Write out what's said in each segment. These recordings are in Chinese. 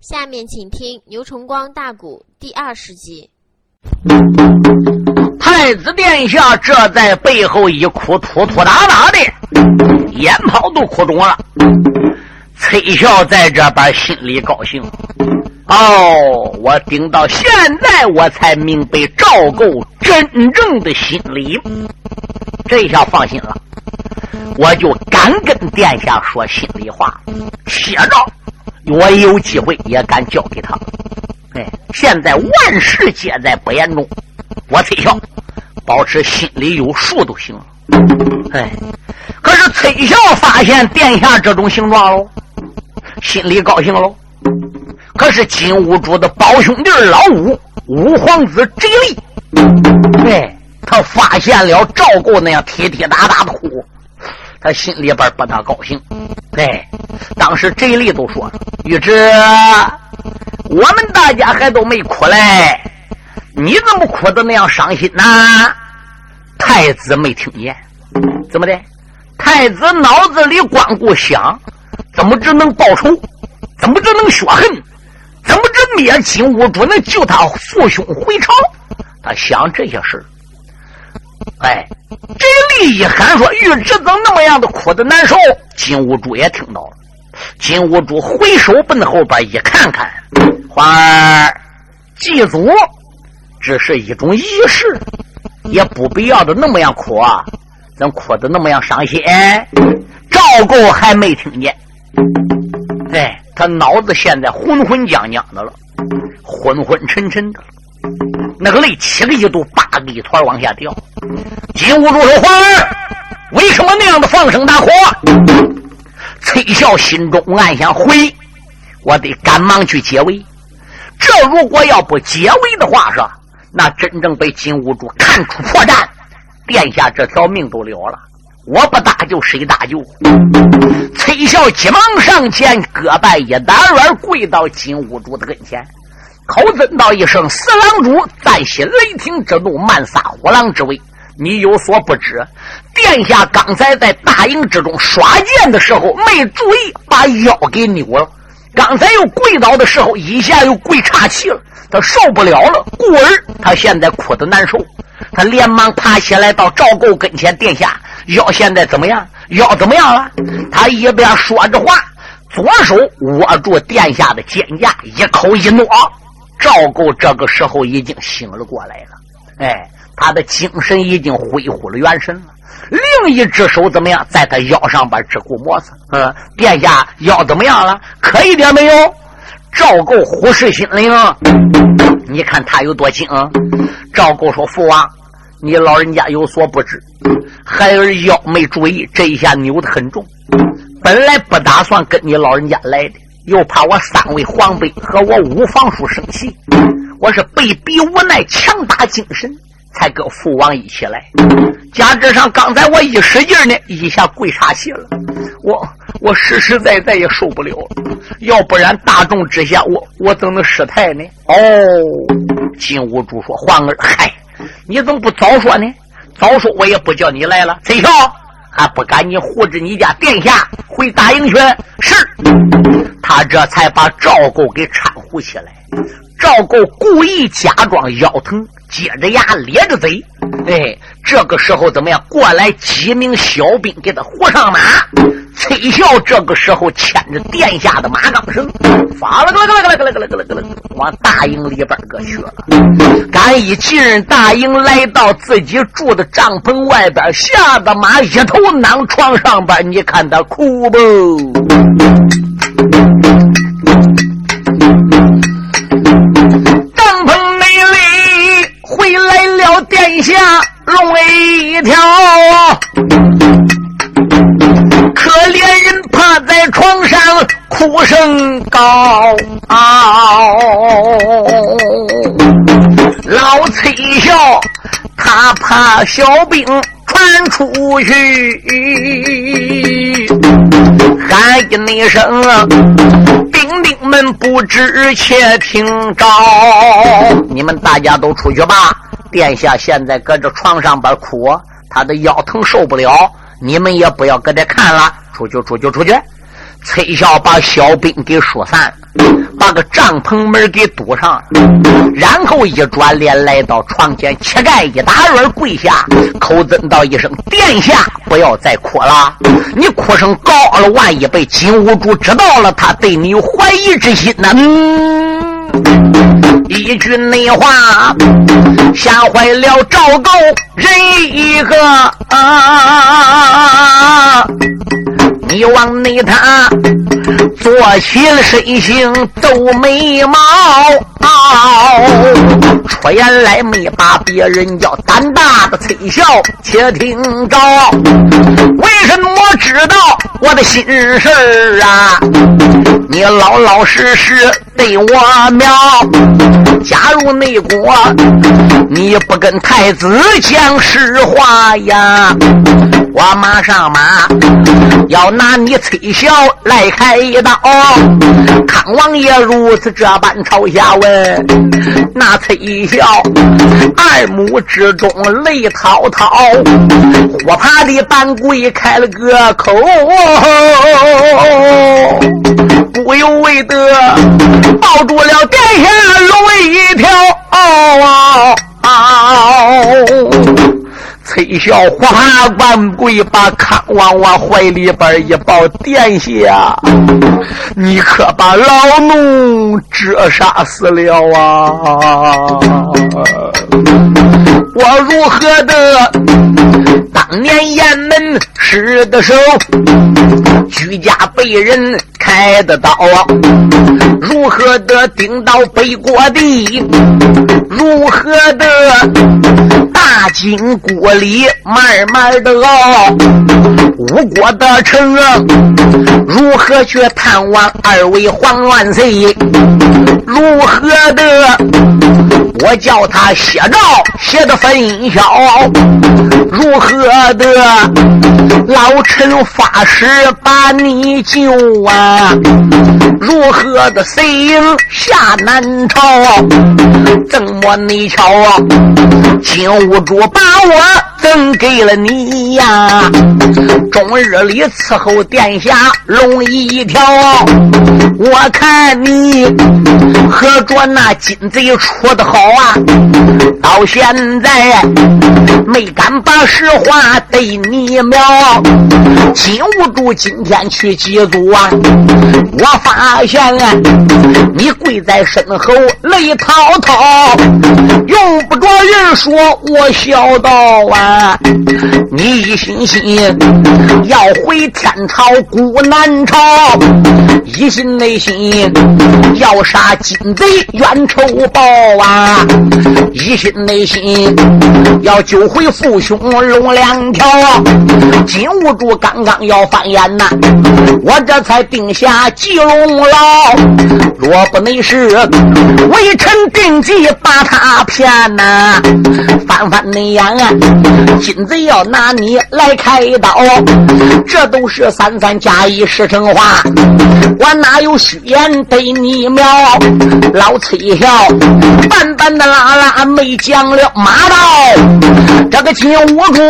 下面请听牛崇光大鼓第二十集。太子殿下这在背后一哭，突突哒哒的，眼泡都哭肿了。崔孝在这边心里高兴。哦，我顶到现在我才明白赵构真正的心理，这下放心了。我就敢跟殿下说心里话，写着，我有机会也敢交给他。哎，现在万事皆在不言中，我崔孝保持心里有数就行了。哎，可是崔孝发现殿下这种形状喽，心里高兴喽。可是金兀术的胞兄弟老五五皇子贼力，哎，他发现了赵构那样踢踢打打的哭，他心里边不大高兴。哎，当时贼力都说了：“玉芝，我们大家还都没哭嘞，你怎么哭的那样伤心呢？”太子没听见，怎么的？太子脑子里光顾想，怎么只能报仇？怎么只能雪恨？怎么着灭金兀术能救他父兄回朝？他想这些事哎，这利一喊说：“玉侄怎么那么样的哭的难受？”金兀术也听到了。金兀术回首奔后边一看看，花儿祭祖只是一种仪式，也不必要的那么样哭啊！怎哭的那么样伤心？赵构还没听见。哎。他脑子现在昏昏将将的了，昏昏沉沉的，那个泪七个一度八个一团往下掉。金兀术说：“皇儿，为什么那样的放声大哭？”崔孝心中暗想：“回，我得赶忙去解围。这如果要不解围的话，是那真正被金兀术看出破绽，殿下这条命都了了。”我不搭救谁搭救？崔孝急忙上前，胳拜一打软，跪到金兀术的跟前，口尊道一声：“四郎主，暂息雷霆之怒，慢撒虎狼之威。你有所不知，殿下刚才在大营之中耍剑的时候，没注意把腰给扭了。刚才又跪倒的时候，一下又跪岔气了，他受不了了，故而他现在哭得难受。他连忙爬起来到赵构跟前，殿下。”腰现在怎么样？腰怎么样了？他一边说着话，左手握住殿下的肩胛，一口一诺。赵构这个时候已经醒了过来了，哎，他的精神已经恢复了元神了。另一只手怎么样？在他腰上边直顾摩擦。嗯，殿下腰怎么样了？可一点没有？赵构虎视心灵，你看他有多精。赵构说：“父王。”你老人家有所不知，孩儿腰没注意，这一下扭得很重。本来不打算跟你老人家来的，又怕我三位皇辈和我五房叔生气，我是被逼无奈，强打精神才跟父王一起来。加之上刚才我一使劲呢，一下跪岔气了，我我实实在在也受不了。要不然大众之下，我我怎能失态呢？哦，金兀术说：“皇儿，嗨。”你怎么不早说呢？早说我也不叫你来了。崔孝还不赶紧护着你家殿下回大营去？是，他这才把赵构给搀扶起来。赵构故意假装腰疼，接着牙咧着嘴。哎，这个时候怎么样？过来几名小兵给他扶上马。崔孝这个时候牵着殿下的马岗绳，发了个了个了个了个了个了个了，往大营里边个去了。赶一进大营，来到自己住的帐篷外边，吓得马一头囊床上边，你看他哭不？下龙一条。可怜人趴在床上哭声高，老崔笑，他怕小兵传出去，喊一声，兵们不知且听着，你们大家都出去吧。殿下现在搁这床上边哭，他的腰疼受不了。你们也不要搁这看了，出去，出去，出去！崔孝把小兵给疏散，把个帐篷门给堵上，然后一转脸来到床前，膝盖一打软跪下，口尊道一声：“殿下，不要再哭了！你哭声高了，万一被金兀术知道了，他对你有怀疑之心呢。”一句内话吓坏了赵构人一个啊！往内他做起了身形皱眉毛，出言来没把别人叫胆大的崔笑，且听着，为什么知道我的心事啊？你老老实实对我苗，假如内国你不跟太子讲实话呀，我马上马要。拿你崔小来开一刀，康王爷如此这般朝下问，那崔小二目之中泪滔滔，我怕的半跪开了个口，不由为得抱住了殿下龙一条。崔小华万跪，把康王往怀里边一抱，殿下，你可把老奴折杀死了啊！我如何的当年雁门失的手，居家被人开的刀？如何的顶到北国地？如何的大金锅里慢慢的熬？吴国的城如何去探望二位皇万岁？如何的我叫他写照写的分晓？如何的老臣发誓把你救啊？如何的谁影下南朝？怎么你瞧啊？金兀术把我。赠给了你呀，终日里伺候殿下龙一条。我看你和着那金贼处的好啊，到现在没敢把实话对你描。禁不住今天去祭祖啊，我发现啊，你跪在身后泪滔滔，用不着人说，我笑道啊。你一心心要回天朝古南朝，一心内心要杀金贼冤仇报啊，一心内心要救回父兄龙两条。金兀术刚刚要翻眼呐，我这才定下吉龙牢。若不没事，微臣定计把他骗呐，翻翻你眼啊！金贼要拿你来开刀，这都是三三加一实成话。我哪有虚言对你描？老崔小，板板的拉拉没讲了马到，这个金兀术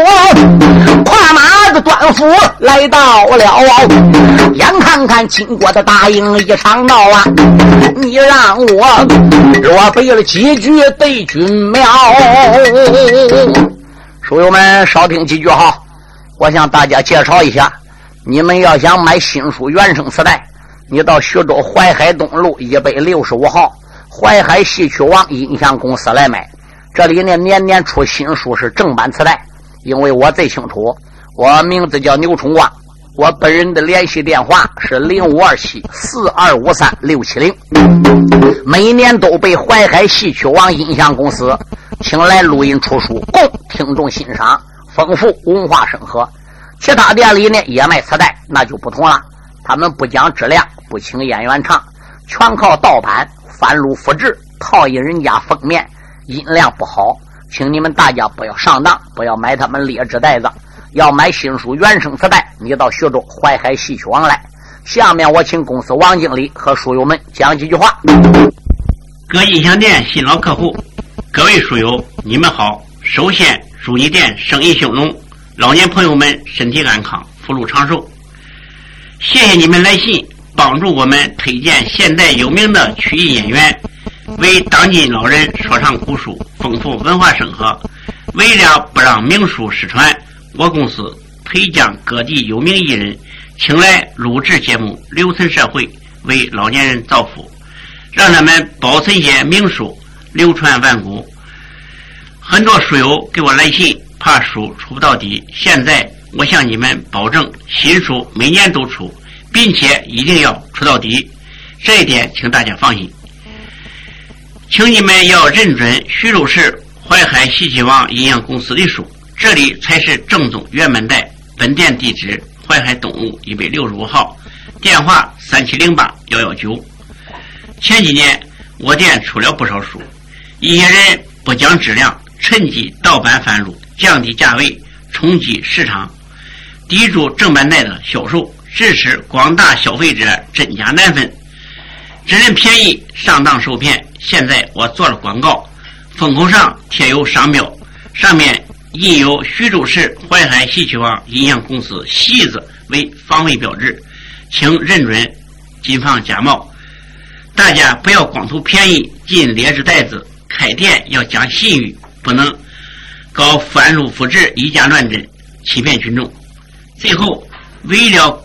跨马的短斧来到了，眼看看金国的大营一场闹啊！你让我若背了几句对君妙。书友们，少听几句哈！我向大家介绍一下，你们要想买新书原声磁带，你到徐州淮海东路一百六十五号淮海戏曲网音像公司来买。这里呢，年年出新书是正版磁带，因为我最清楚。我名字叫牛春光，我本人的联系电话是零五二七四二五三六七零。每年都被淮海戏曲网音像公司。请来录音出书，供听众欣赏，丰富文化生活。其他店里呢也卖磁带，那就不同了。他们不讲质量，不请演员唱，全靠盗版、翻录、复制，套印人家封面，音量不好。请你们大家不要上当，不要买他们劣质袋子。要买新书原声磁带，你到徐州淮海戏曲网来。下面我请公司王经理和书友们讲几句话。各音响店新老客户。各位书友，你们好！首先祝你店生意兴隆，老年朋友们身体安康，福禄长寿。谢谢你们来信，帮助我们推荐现代有名的曲艺演员，为当今老人说唱古书，丰富文化生活。为了不让名书失传，我公司推将各地有名艺人请来录制节目，留存社会，为老年人造福，让他们保存些名书，流传万古。很多书友给我来信，怕书出不到底。现在我向你们保证，新书每年都出，并且一定要出到底。这一点，请大家放心。请你们要认准徐州市淮海西岐王营养公司的书，这里才是正宗原版带。本店地址：淮海东路一百六十五号，电话三七零八幺幺九。前几年我店出了不少书，一些人不讲质量。趁机盗版贩入，降低价位，冲击市场，抵住正版带的销售，致使广大消费者真假难分，只认便宜，上当受骗。现在我做了广告，封口上贴有商标，上面印有徐州市淮海戏曲网音像公司“戏”字为防伪标志，请认准，谨防假冒。大家不要光图便宜进劣质袋子，开店要讲信誉。不能搞翻录复制、以假乱真、欺骗群众。最后，为了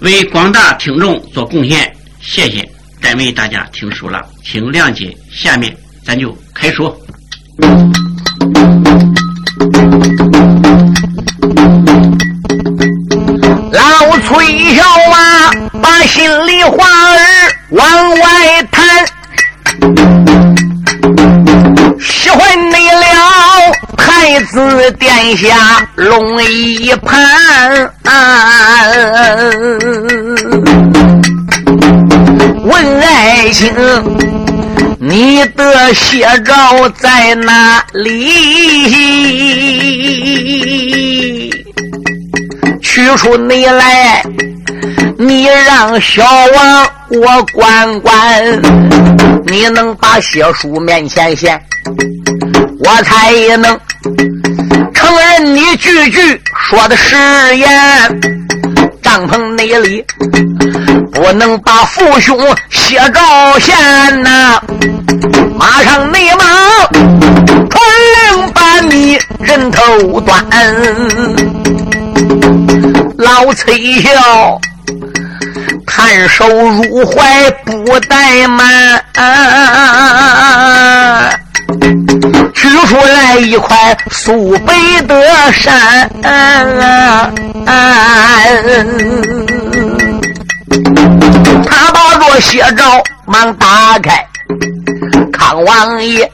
为广大听众做贡献。谢谢，该为大家听书了，请谅解。下面咱就开说。老崔小啊，把心里话儿往外谈。子殿下龙一盘。问爱卿，你的写照在哪里？取出你来，你让小王我管管。你能把血书面前现？我才能承认你句句说的是言。帐篷内里不能把父兄写照现呐，马上内忙传令把你人头断。老崔笑。探手入怀不怠慢，取出来一块苏北的山，他把这写照忙打开，康王爷。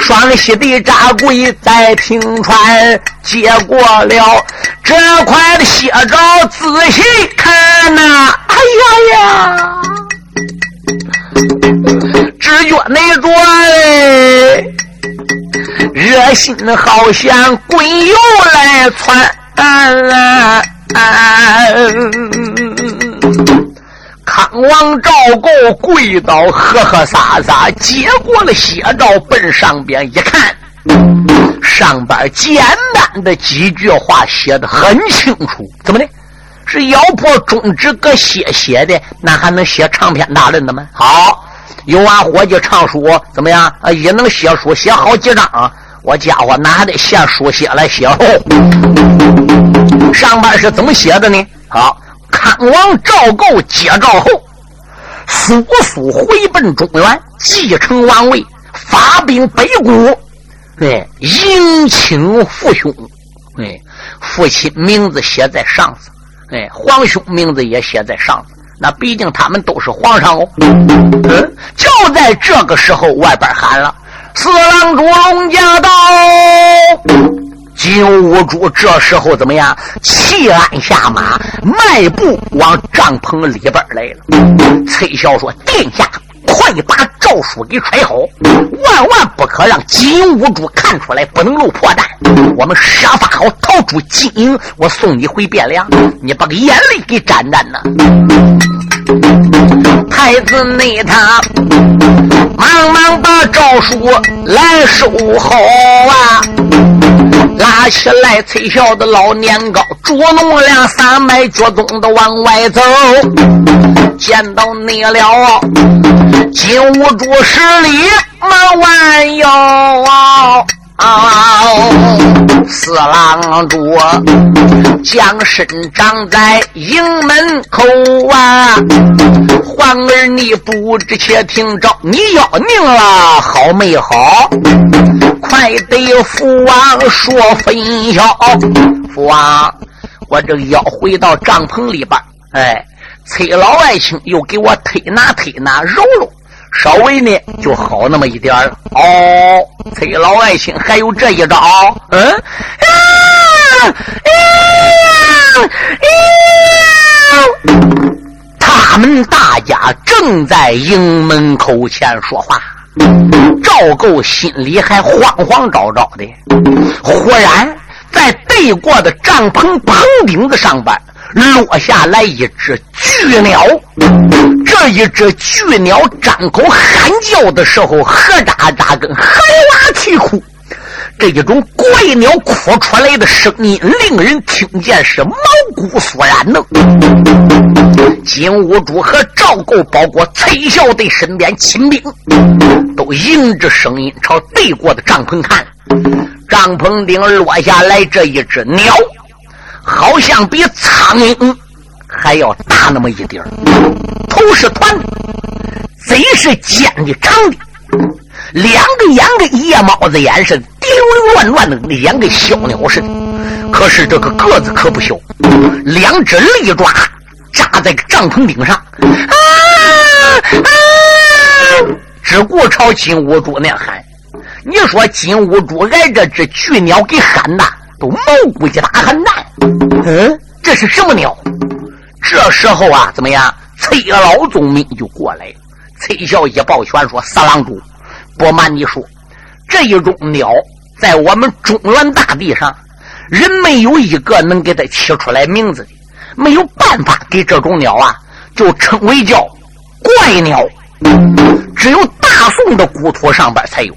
双膝的扎柜在平川接过了这块的写照，仔细看呐，哎呀呀，只觉那着嘞，热心的好像滚油来窜。康王赵构跪倒，呵呵撒撒接过了写照，奔上边一看，上边简单的几句话写的很清楚。怎么的？是咬破中指搁写写的？那还能写长篇大论的吗？好，有俺伙计唱书怎么样？啊，也能写书写好几张。我家伙哪得写书写来写后？上边是怎么写的呢？好。康王赵构接诏后，速速回奔中原，继承王位，发兵北国，哎，迎亲父兄，哎，父亲名字写在上子，哎，皇兄名字也写在上子。那毕竟他们都是皇上哦。嗯，就在这个时候，外边喊了：“四郎主龙驾到！”金兀术这时候怎么样？弃鞍下马，迈步往帐篷里边来了。崔小说：“殿下。”快把诏书给揣好，万万不可让金兀术看出来，不能露破绽。我们设法好逃出金营，我送你回汴梁。你把个眼泪给沾沾呐！太子内他忙忙把诏书来收好啊，拉起来崔孝的老年高，捉弄两三迈脚踪的往外走，见到你了。金兀术十里忙弯腰啊，四郎主将身长在营门口啊！皇儿你不知且听着，你要命了，好没好？快对父王说分晓。父王，我这要回到帐篷里边，哎。崔老爱卿又给我推拿推拿揉揉，稍微呢就好那么一点了。哦，崔老爱卿还有这一招？嗯？啊！他们大家正在营门口前说话，赵构心里还慌慌张张的。忽然，在对过的帐篷棚顶子上边。落下来一只巨鸟，这一只巨鸟张口喊叫的时候，呵喳喳跟海娃啼哭，这一种怪鸟哭出来的声音，令人听见是毛骨悚然的。金兀术和赵构，包括崔孝的身边亲兵，都迎着声音朝对过的帐篷看，帐篷顶落下来这一只鸟。好像比苍蝇还要大那么一点儿头是团的，嘴是尖的长的，两个眼跟夜猫子眼似的，滴溜乱乱的，两跟小鸟似的。可是这个个子可不小，两只利爪扎在帐篷顶上，啊啊！只顾朝金兀术那喊。你说金兀术挨这只巨鸟给喊的。都毛骨一大汗蛋，嗯，这是什么鸟？这时候啊，怎么样？崔老宗明就过来了。崔孝一抱拳说：“三郎主，不瞒你说，这一种鸟在我们中原大地上，人没有一个能给它起出来名字的，没有办法给这种鸟啊，就称为叫怪鸟，只有大宋的古土上边才有。”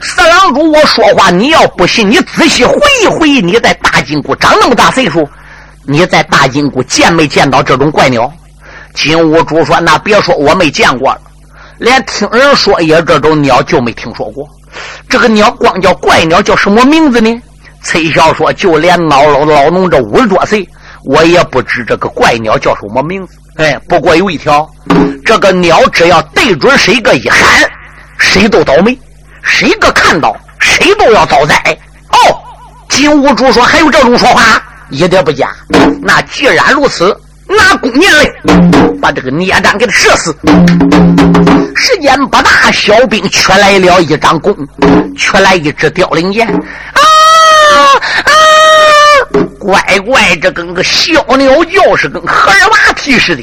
四郎主，我说话你要不信，你仔细回忆回忆，你在大金谷长那么大岁数，你在大金谷见没见到这种怪鸟？金兀术说：“那别说我没见过了，连听人说也这种鸟就没听说过。这个鸟光叫怪鸟，叫什么名字呢？”崔骁说：“就连老老老农这五十多岁，我也不知这个怪鸟叫什么名字。哎，不过有一条，这个鸟只要对准谁个一喊，谁都倒霉。”谁个看到，谁都要遭灾。哦，金兀术说：“还有这种说法，一点不假。那既然如此，拿弓箭来，把这个孽障给他射死。”时间不大，小兵却来了一张弓，却来一支凋零箭。啊啊！乖乖，这跟个小鸟叫是跟荷尔娃啼似的，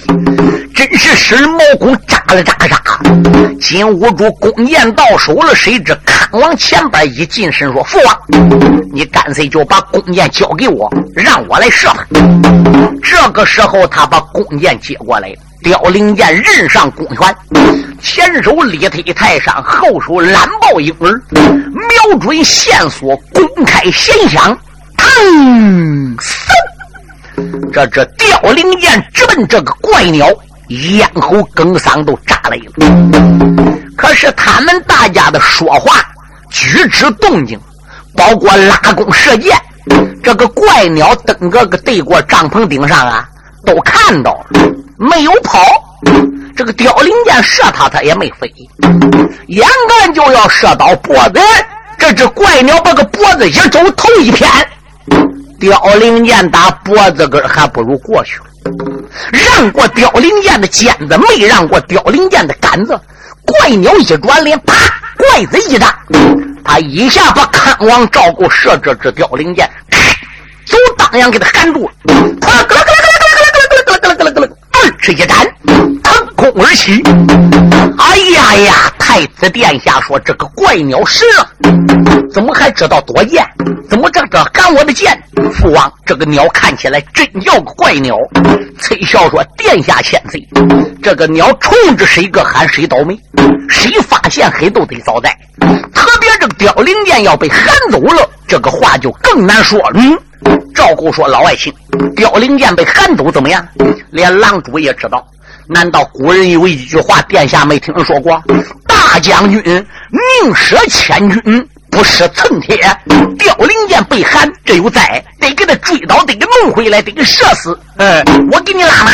真是使人毛孔扎了扎扎。金兀术弓箭到手了，谁知看往前边一近身说：“父王，你干脆就把弓箭交给我，让我来射他。”这个时候，他把弓箭接过来，凋零箭刃上弓弦，前手力推泰山，后手揽抱婴儿，瞄准线索，公开弦响。嗯，这这凋零箭直奔这个怪鸟，咽喉梗嗓都炸雷了。可是他们大家的说话、举止、动静，包括拉弓射箭，这个怪鸟登个个对过帐篷顶上啊，都看到了，没有跑。这个凋零箭射他，他也没飞，眼看就要射到脖子，这只怪鸟把个脖子一走，头一偏。凋零剑打脖子根还不如过去了，让过凋零剑的尖子，没让过凋零剑的杆子。怪鸟一转脸，啪，怪子一打，他一下把康王赵构射这只凋零箭，就当阳给他含住了，啪，咯咯咯咯咯咯咯咯咯咯咯咯咯，二尺一斩，腾空而起。哎呀呀！太子殿下说：“这个怪鸟神了，怎么还知道躲箭？怎么这这赶我的箭？”父王，这个鸟看起来真叫个怪鸟。崔孝说：“殿下千岁，这个鸟冲着谁个喊谁倒霉，谁发现黑都得遭灾。特别这个凋零箭要被喊走了，这个话就更难说了。”嗯，赵构说：“老爱卿，凋零箭被喊走怎么样？连狼主也知道。”难道古人有一句话，殿下没听说过？大将军宁舍千军，不失寸铁。凋零箭被寒，这有灾，得给他追倒，得给弄回来，得给射死。嗯，我给你拉马。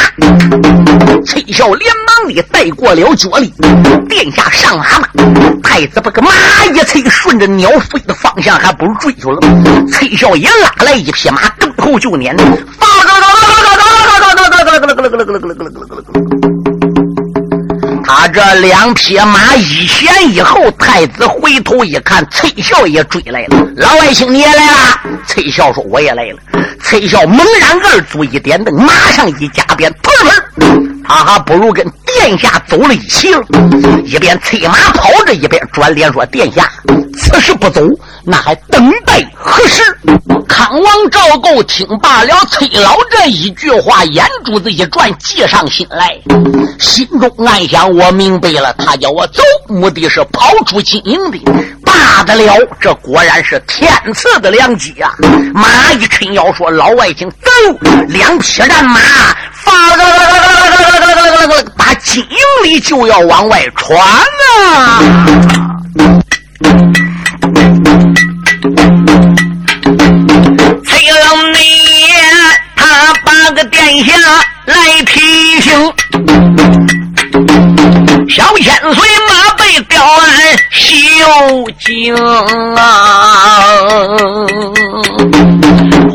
崔孝连忙的带过了脚力，殿下上马吧。太子把个马一催，顺着鸟飞的方向，还不如追去了。崔孝也拉来一匹马，跟后就撵。他这两匹马一前一后，太子回头一看，崔孝也追来了。老外卿你也来了？崔孝说我也来了。崔孝猛然二足一点蹬，马上一加鞭，砰砰，他还不如跟殿下走了一起了。一边催马跑着，一边转脸说：“殿下，此时不走，那还等待何时？”康王赵构听罢了崔老这一句话，眼珠子一转，计上心来，心中暗想：我明白了，他叫我走，目的是跑出金营的。罢得了，这果然是天赐的良机啊！马一抻腰说：“老外卿，走！”两匹战马发把金营里就要往外闯啊！惊啊！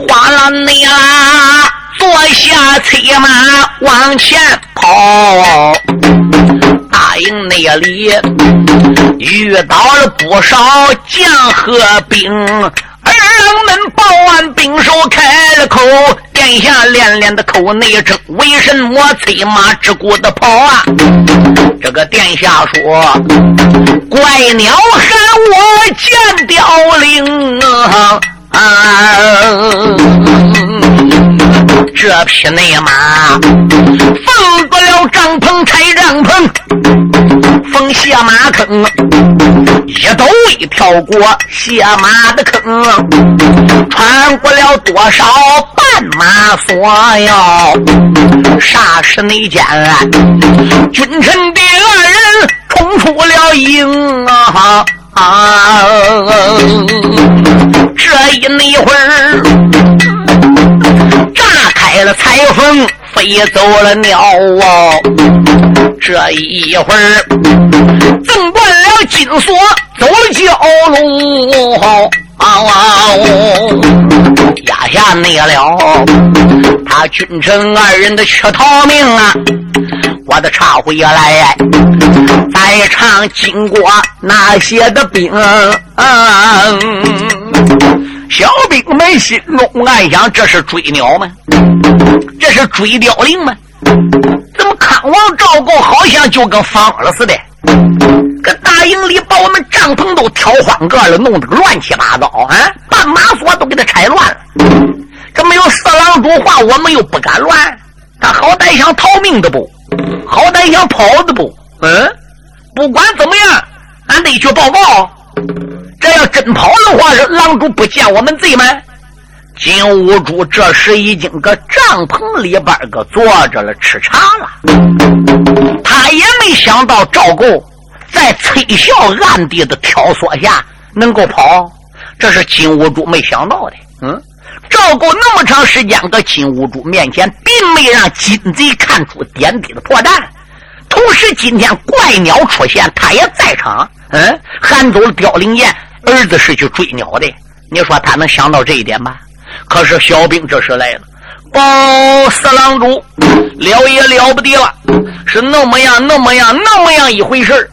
哗啦内啦，坐下催马往前跑，大营内里遇到了不少将和兵。二们报完兵手开了口，殿下连连的口内称，为什么催马之故的跑啊？这个殿下说，怪鸟喊我见凋零啊！这匹内马放不了帐篷拆帐篷，封下马坑，一抖一跳过下马的坑，穿过了多少绊马索哟？霎时内间，君臣的二人冲出了营啊！啊！这一那会儿，炸开了彩凤，飞走了鸟哦。这一会儿，挣断了金锁，走了蛟龙。压下内了，他君臣二人的去逃命啊！我的茶回来，在场经过那些的兵，小兵们心中暗想：这是追鸟吗？这是追凋零吗？怎么康王赵构好像就跟疯了似的？搁大营里把我们帐篷都挑换个了，弄得个乱七八糟啊！把马锁都给他拆乱了。这没有四郎主话，我们又不敢乱。他好歹想逃命的不？好歹想跑的不？嗯，不管怎么样，俺得去报告。这要真跑的话，是郎主不见我们贼吗？金兀术这时已经搁帐篷里边个坐着了，吃茶了。他也没想到赵构在崔孝暗地的挑唆下能够跑，这是金兀术没想到的。嗯，赵构那么长时间搁金兀术面前，并没让金贼看出点滴的破绽。同时，今天怪鸟出现，他也在场。嗯，喊走了凋零燕，儿子是去追鸟的。你说他能想到这一点吗？可是小兵这时来了，报四郎主，了也了不得了，是那么样那么样那么样一回事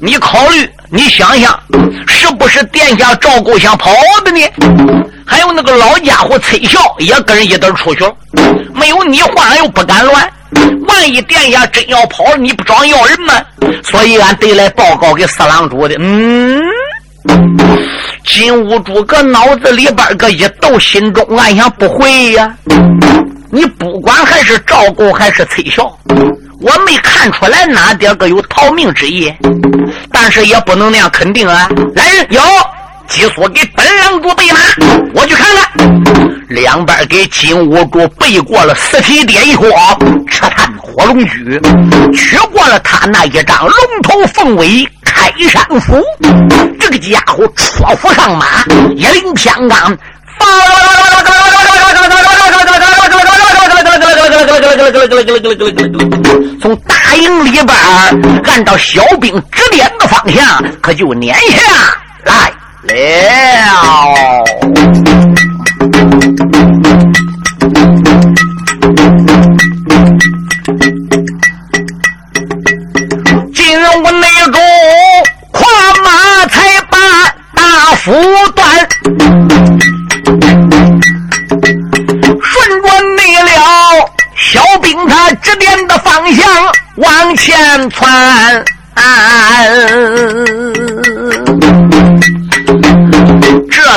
你考虑，你想想，是不是殿下赵构想跑的呢？还有那个老家伙崔孝也跟人一道出去，没有你话又不敢乱。万一殿下真要跑了，你不找要人吗？所以俺得来报告给四郎主的。嗯，金兀术搁脑子里边个一斗，心中暗想：不会呀！你不管还是赵构还是崔孝，我没看出来哪点个有逃命之意，但是也不能那样肯定啊！来人，有。急速给本郎主备马，我去看看。两边给金兀术背过了四体点一火，扯探火龙驹，取过了他那一张龙头凤尾开山斧。这个家伙戳斧上马，一领枪杆，从大营里边按照小兵指点的方向，可就撵下来。了，金吾内中跨马才把大斧断，顺着内了小兵他指点的方向往前窜。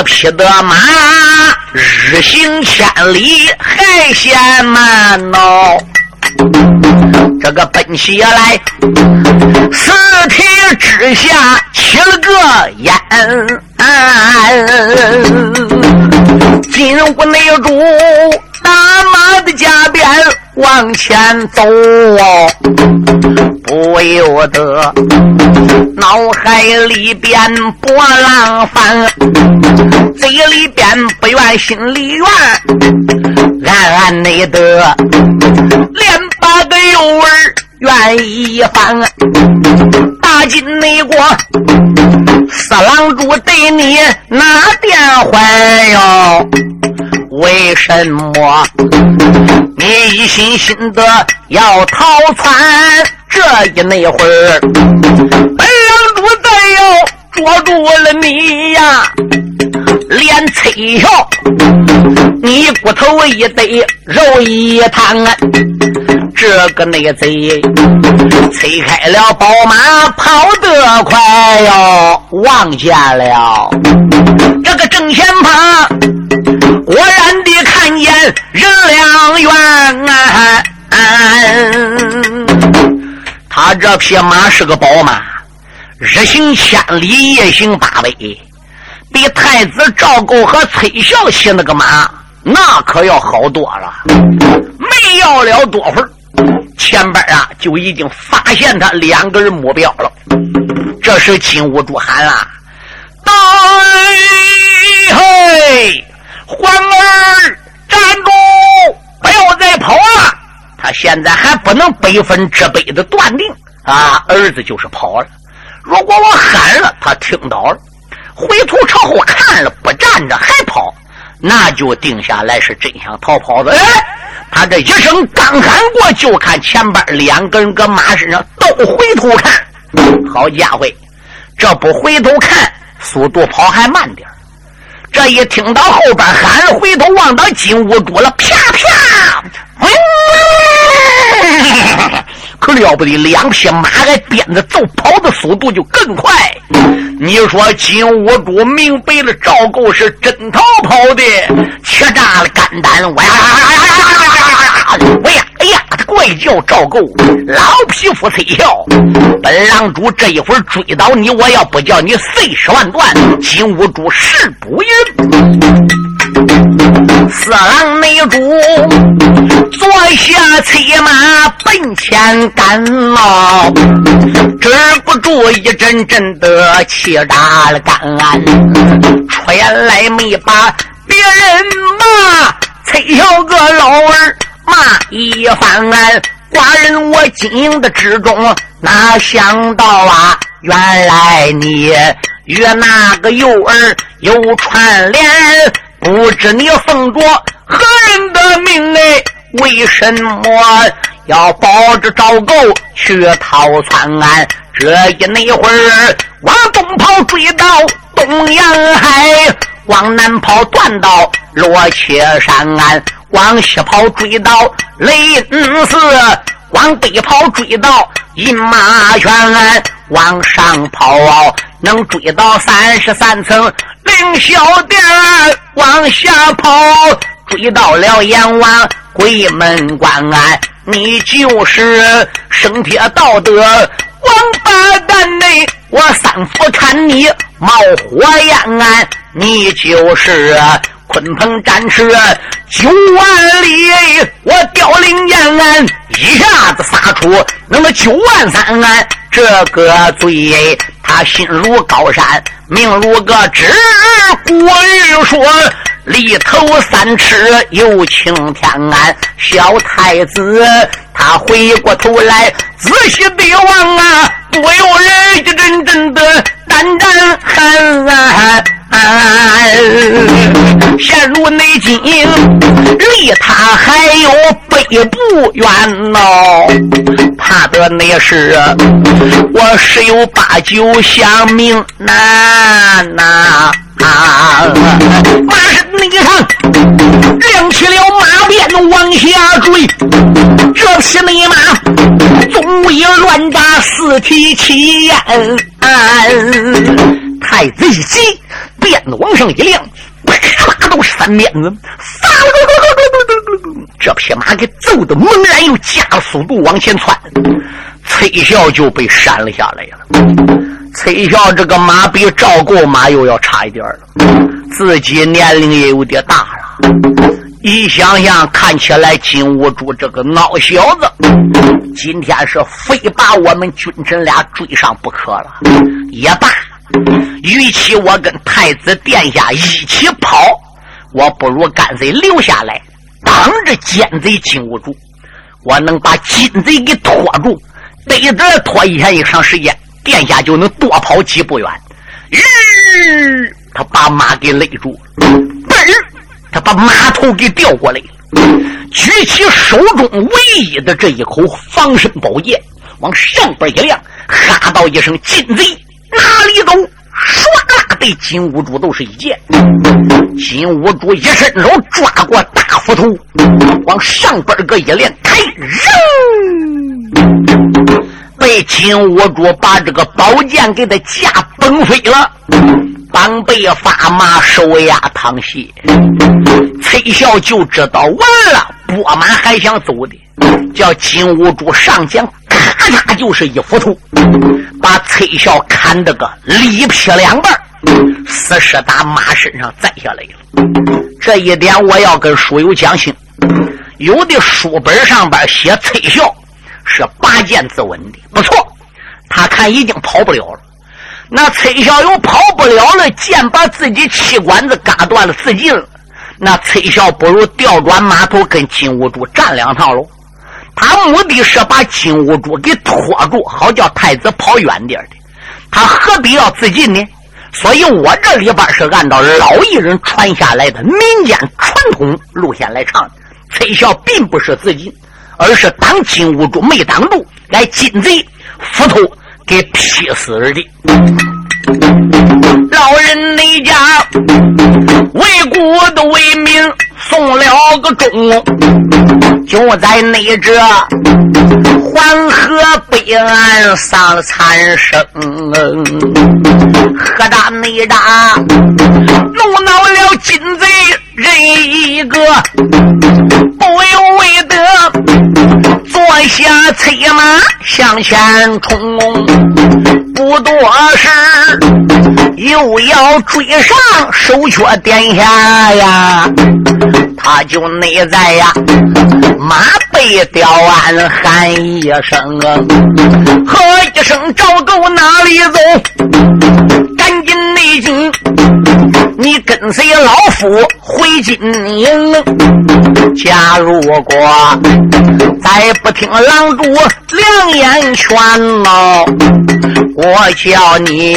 匹的马日行千里还嫌慢呢，这个奔起来，四蹄之下起了个烟。金屋内主打马的加鞭往前走，不由得脑海里边波浪翻，嘴里边不愿心里怨，暗暗内得连把个油儿愿意翻。大金内国四郎主对你拿电话哟？为什么你一心心的要逃窜？这一那会儿，本郎主再要捉住了你呀，连崔孝，你骨头一堆，肉一摊啊！这个内贼催开了宝马，跑得快哟，望见了这个正前方。果然的看见任良院啊！他这匹马是个宝马，日行千里，夜行八百，比太子赵构和崔孝骑那个马，那可要好多了。没要了多会儿，前边啊就已经发现他两个人目标了。这时金兀术喊了：“大嘿！”皇儿站住！不要再跑了！他现在还不能百分之百的断定啊，儿子就是跑了。如果我喊了，他听到了，回头朝后看了，不站着还跑，那就定下来是真想逃跑的。哎，他这一声刚喊过，就看前边两个人搁马身上都回头看。好家伙，这不回头看，速度跑还慢点这一听到后边喊，回头望到金兀术了，啪啪，可了不得，两匹马还鞭子走，跑的速度就更快。你说金兀术明白了，赵构是真逃跑的，气炸了肝胆，哇呀呀呀呀呀呀呀！喂呀，哎呀！怪叫赵构，老匹夫崔孝，本郎主这一会儿追到你，我要不叫你碎尸万段，金兀术誓不允。四郎内主坐下催马奔前赶喽，止不住一阵阵的气炸了肝，出来没把别人骂，崔孝个老儿。骂一番，寡人我经营的之中，哪想到啊，原来你与那个幼儿有串联，不知你奉着何人的命哎？为什么要保着赵构去逃窜？这一那会儿，往东跑追到东洋海，往南跑断到罗切山岸，往西跑追到雷恩寺，往北跑追到饮马泉，往上跑能追到三十三层凌霄殿，往下跑追到了阎王鬼门关，你就是生铁道德。王八蛋内，我三伏看你冒火焰，你就是鲲鹏展翅九万里，我凋零延安，一下子撒出那么九万三？安，这个罪，他心如高山，命如个纸。古语说，里头三尺有青天，小太子。他回过头来，仔细地望啊，不由人一阵阵的胆战寒。陷入内境，离他还有百步远哦，怕的那是我十有八九想命难呐。啊！马身内上亮起了马鞭，往下追。这匹内马总为乱扎四蹄起烟。太子一急，鞭子往上一亮，啪啪都是三鞭子。这匹马给揍的猛然又加速度往前窜，崔孝就被扇了下来了。崔孝这个马比赵构马又要差一点了，自己年龄也有点大了。一想想，看起来金兀术这个孬小子，今天是非把我们君臣俩追上不可了。也罢，与其我跟太子殿下一起跑，我不如干脆留下来，当着奸贼金兀术，我能把金贼给拖住，得着拖一天一长时间。殿下就能多跑几步远，吁，他把马给勒住了，他把马头给调过来，举起手中唯一的这一口防身宝剑，往上边一亮，哈道一声：“金贼哪里走？”唰啦，对金兀术都是一剑。金兀术一伸手抓过大斧头，往上边个一连，开扔。被金兀术把这个宝剑给他架崩飞了，绑被发麻，手压淌血。崔孝就知道完了，拨马还想走的，叫金兀术上前，咔咔嚓就是一斧头，把崔孝砍得个里劈两半，死尸打马身上栽下来了。这一点我要跟书友讲清，有的书本上边写崔孝。是拔剑自刎的，不错。他看已经跑不了了，那崔小友跑不了了，剑把自己气管子嘎断了，自尽了。那崔孝不如调转马头跟金兀术战两趟喽。他目的是把金兀术给拖住，好叫太子跑远点的。他何必要自尽呢？所以我这里边是按照老艺人传下来的民间传统路线来唱的。崔孝并不是自尽。而是当金兀术没挡住，来金贼斧头给劈死而的。老人那家为国的为民送了个终，就在那这黄河北岸丧残生，何大内大怒恼了金贼人一个，不由为得坐下催马向前冲，不多时又要追上手缺殿下呀，他就内在呀马背吊鞍喊一声，喝一声赵狗哪里走？赶紧内进，你跟随老夫回金营。假如果再不听狼主良言劝喽，我叫你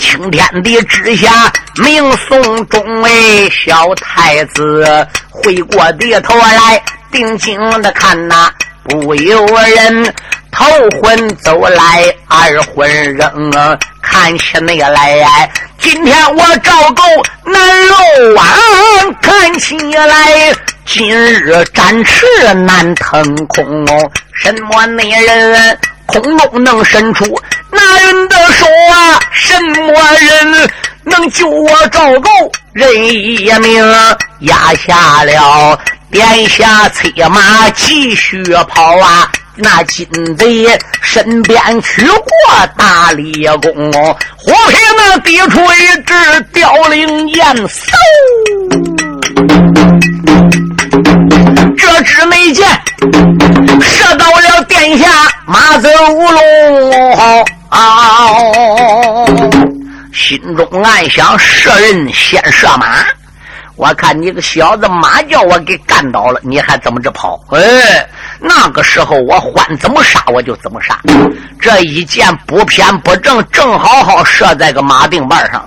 青天地之下明送终位，小太子回过低头来定睛的看呐，不由人头婚走来，二婚扔，看起那个来。今天我赵构南楼湾，看起来今日展翅难腾空。什么内人空中能伸出那人的手啊？什么人能救我赵构人一命？压下了殿下催马继续跑啊！那金贼身边取过大力弓，虎皮那递出一支凋零箭，嗖！这支美箭射到了殿下马泽乌龙，心中暗想：射人先射马。我看你个小子，马叫我给干倒了，你还怎么着跑？哎，那个时候我欢怎么杀我就怎么杀。这一箭不偏不正，正好好射在个马腚瓣上。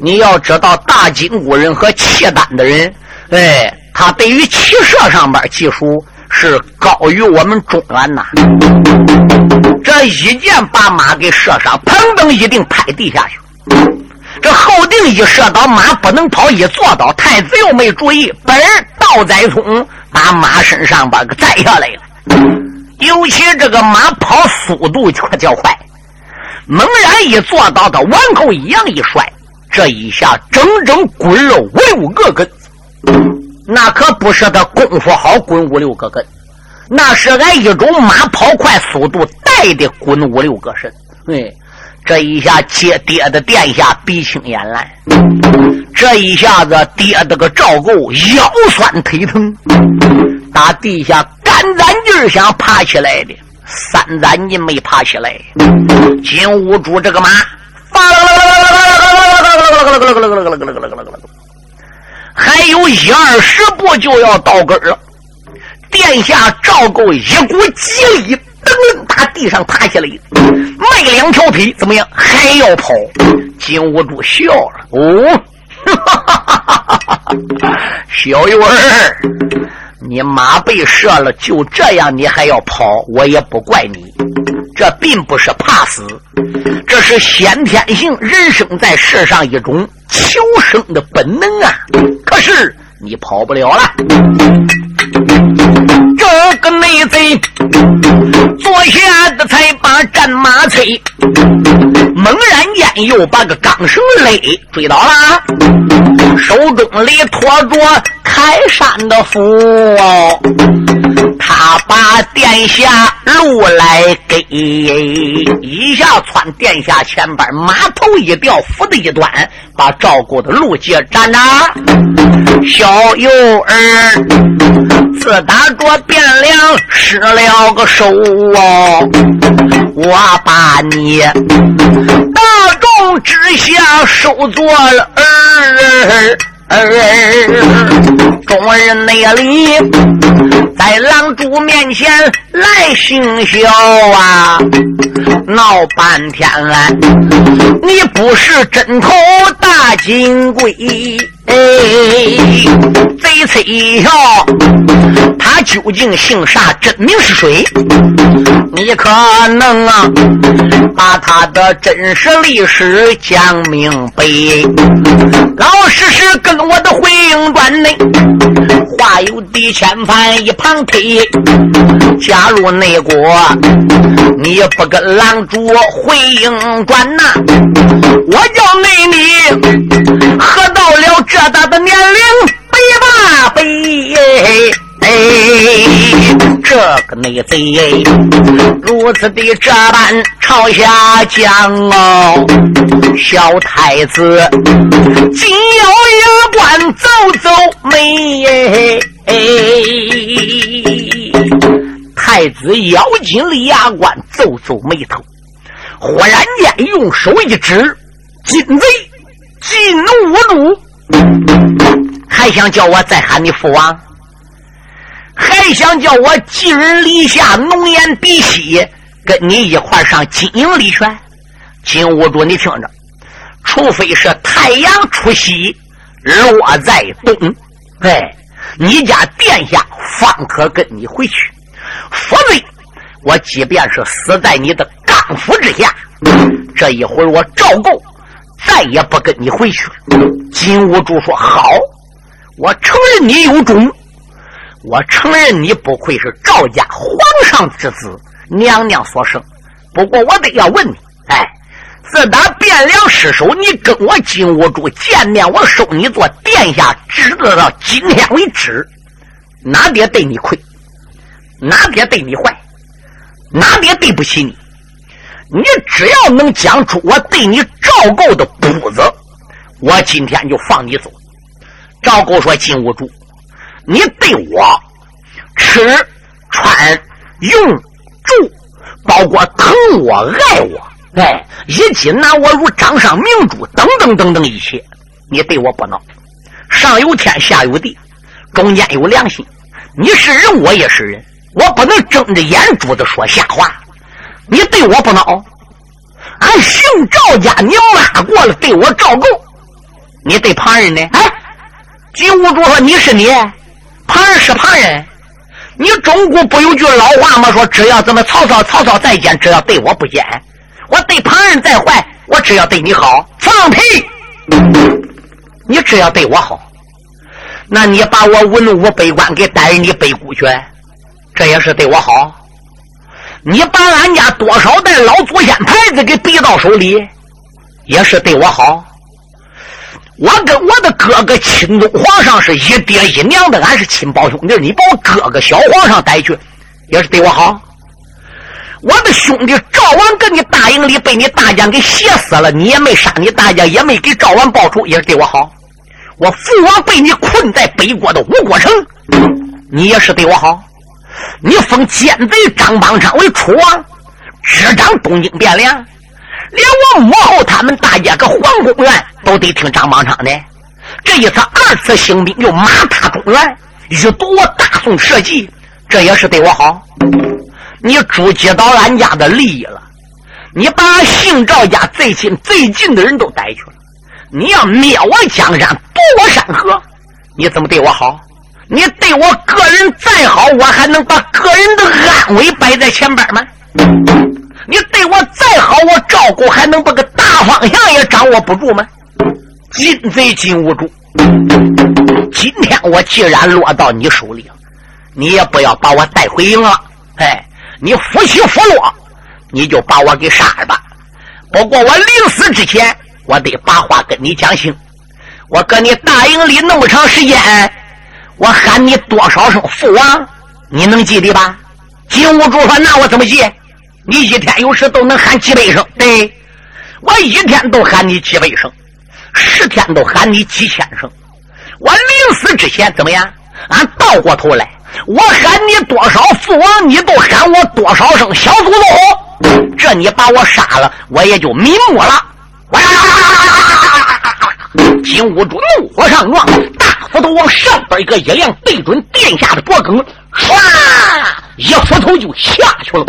你要知道，大金箍人和契丹的人，哎，他对于骑射上边技术是高于我们中原呐。这一箭把马给射上，砰噔一定拍地下去。这后定一射倒，马不能跑，一坐倒，太子又没注意，本倒栽葱，把马身上把个栽下来了。尤其这个马跑速度可叫快，猛然一坐倒，他往后一样一摔，这一下整整滚了五六个跟，那可不是他功夫好滚五六个跟，那是俺一种马跑快速度带的滚五六个身，对。这一下接爹的殿下鼻青眼蓝，这一下子跌的个赵构腰酸腿疼，打地下干攒劲想爬起来的，三攒劲没爬起来。金兀术这个马，还有一二十步就要到根了，殿下赵构一股急力。噔，打地上爬下来，迈两条腿，怎么样？还要跑？金兀术笑了，哦，小鱼儿，你马被射了，就这样，你还要跑？我也不怪你，这并不是怕死，这是先天性，人生在世上一种求生的本能啊。可是你跑不了了。个内贼坐下的才把战马催，猛然间又把个钢绳勒追倒了，手中里托着开山的斧，他把殿下路来给，一下窜殿下前边，马头一掉，斧子一端，把赵构的路接斩了。小幼儿自打着汴梁失了个手哦，我把你大众之下收做了儿。众人内里在狼主面前来行孝啊，闹半天来，你不是真头大金龟。哎，贼吹笑，他究竟姓啥？真名是谁？你可能啊，把他的真实历史讲明白？老实实跟我的回应转内。话有地千番一旁推，加入内国，你不跟狼主回应转呐？我叫内你喝到。这大的年龄，北吧北，哎，这个内贼如此的这般朝下讲哦，小太子紧咬牙关走走眉，哎，太子咬紧了牙关皱皱眉头，忽然间用手一指，金贼金兀术。还想叫我再喊你父王？还想叫我寄人篱下浓烟鼻息，跟你一块上金营里去？金兀术，你听着，除非是太阳出西，落在东，哎，你家殿下方可跟你回去；否则，我即便是死在你的钢斧之下，这一会儿我赵构再也不跟你回去了。金兀术说：“好，我承认你有种，我承认你不愧是赵家皇上之子，娘娘所生。不过我得要问你，哎，自打汴梁失守，你跟我金兀术见面，我收你做殿下，直到今天为止，哪点对你亏？哪点对你坏？哪点对不起你？你只要能讲出我对你赵构的补子。”我今天就放你走。赵构说：“金兀术，你对我吃穿用住，包括疼我爱我，哎，以及拿我如掌上明珠等等等等一切，你对我不孬。上有天，下有地，中间有良心。你是人，我也是人，我不能睁着眼珠子说瞎话。你对我不孬，俺姓赵家，你骂过了，对我赵构。”你对旁人呢？哎，金兀术说：“你是你，旁人是旁人。你中国不有句老话吗？说只要怎么曹操，曹操再奸，只要对我不奸，我对旁人再坏，我只要对你好。放屁！你只要对我好，那你把我文武百官给带你北固去，这也是对我好。你把俺家多少代老祖先牌子给逼到手里，也是对我好。”我跟我的哥哥亲宗皇上是一爹一娘的，俺是亲胞兄弟。你把我哥哥小皇上带去，也是对我好。我的兄弟赵王跟你大营里被你大将给写死了，你也没杀你大将，也没给赵王报仇，也是对我好。我父王被你困在北国的吴国城，你也是对我好。你封奸贼张邦昌为楚王，执掌东京汴梁。连我母后他们大家个皇宫院都得听张邦昌的。这一次二次兴兵又马踏中原，欲夺我大宋社稷，这也是对我好。你诛击到俺家的利益了，你把俺姓赵家最亲最近的人都逮去了。你要灭我江山，夺我山河，你怎么对我好？你对我个人再好，我还能把个人的安危摆在前边吗？你对我再好，我照顾还能把个大方向也掌握不住吗？金贼金兀术，今天我既然落到你手里了，你也不要把我带回营了。哎，你夫妻夫落，你就把我给杀了吧。不过我临死之前，我得把话跟你讲清。我搁你大营里那么长时间，我喊你多少声父王，你能记得吧？金兀术说：“那我怎么记？”你一天有时都能喊几百声，对我一天都喊你几百声，十天都喊你几千声。我临死之前怎么样？俺倒过头来，我喊你多少父王，你都喊我多少声小祖宗。这你把我杀了，我也就瞑目了。哇！金兀术怒火上撞，大斧头往上边一个一亮，对准殿下的脖梗，唰，一斧头就下去了。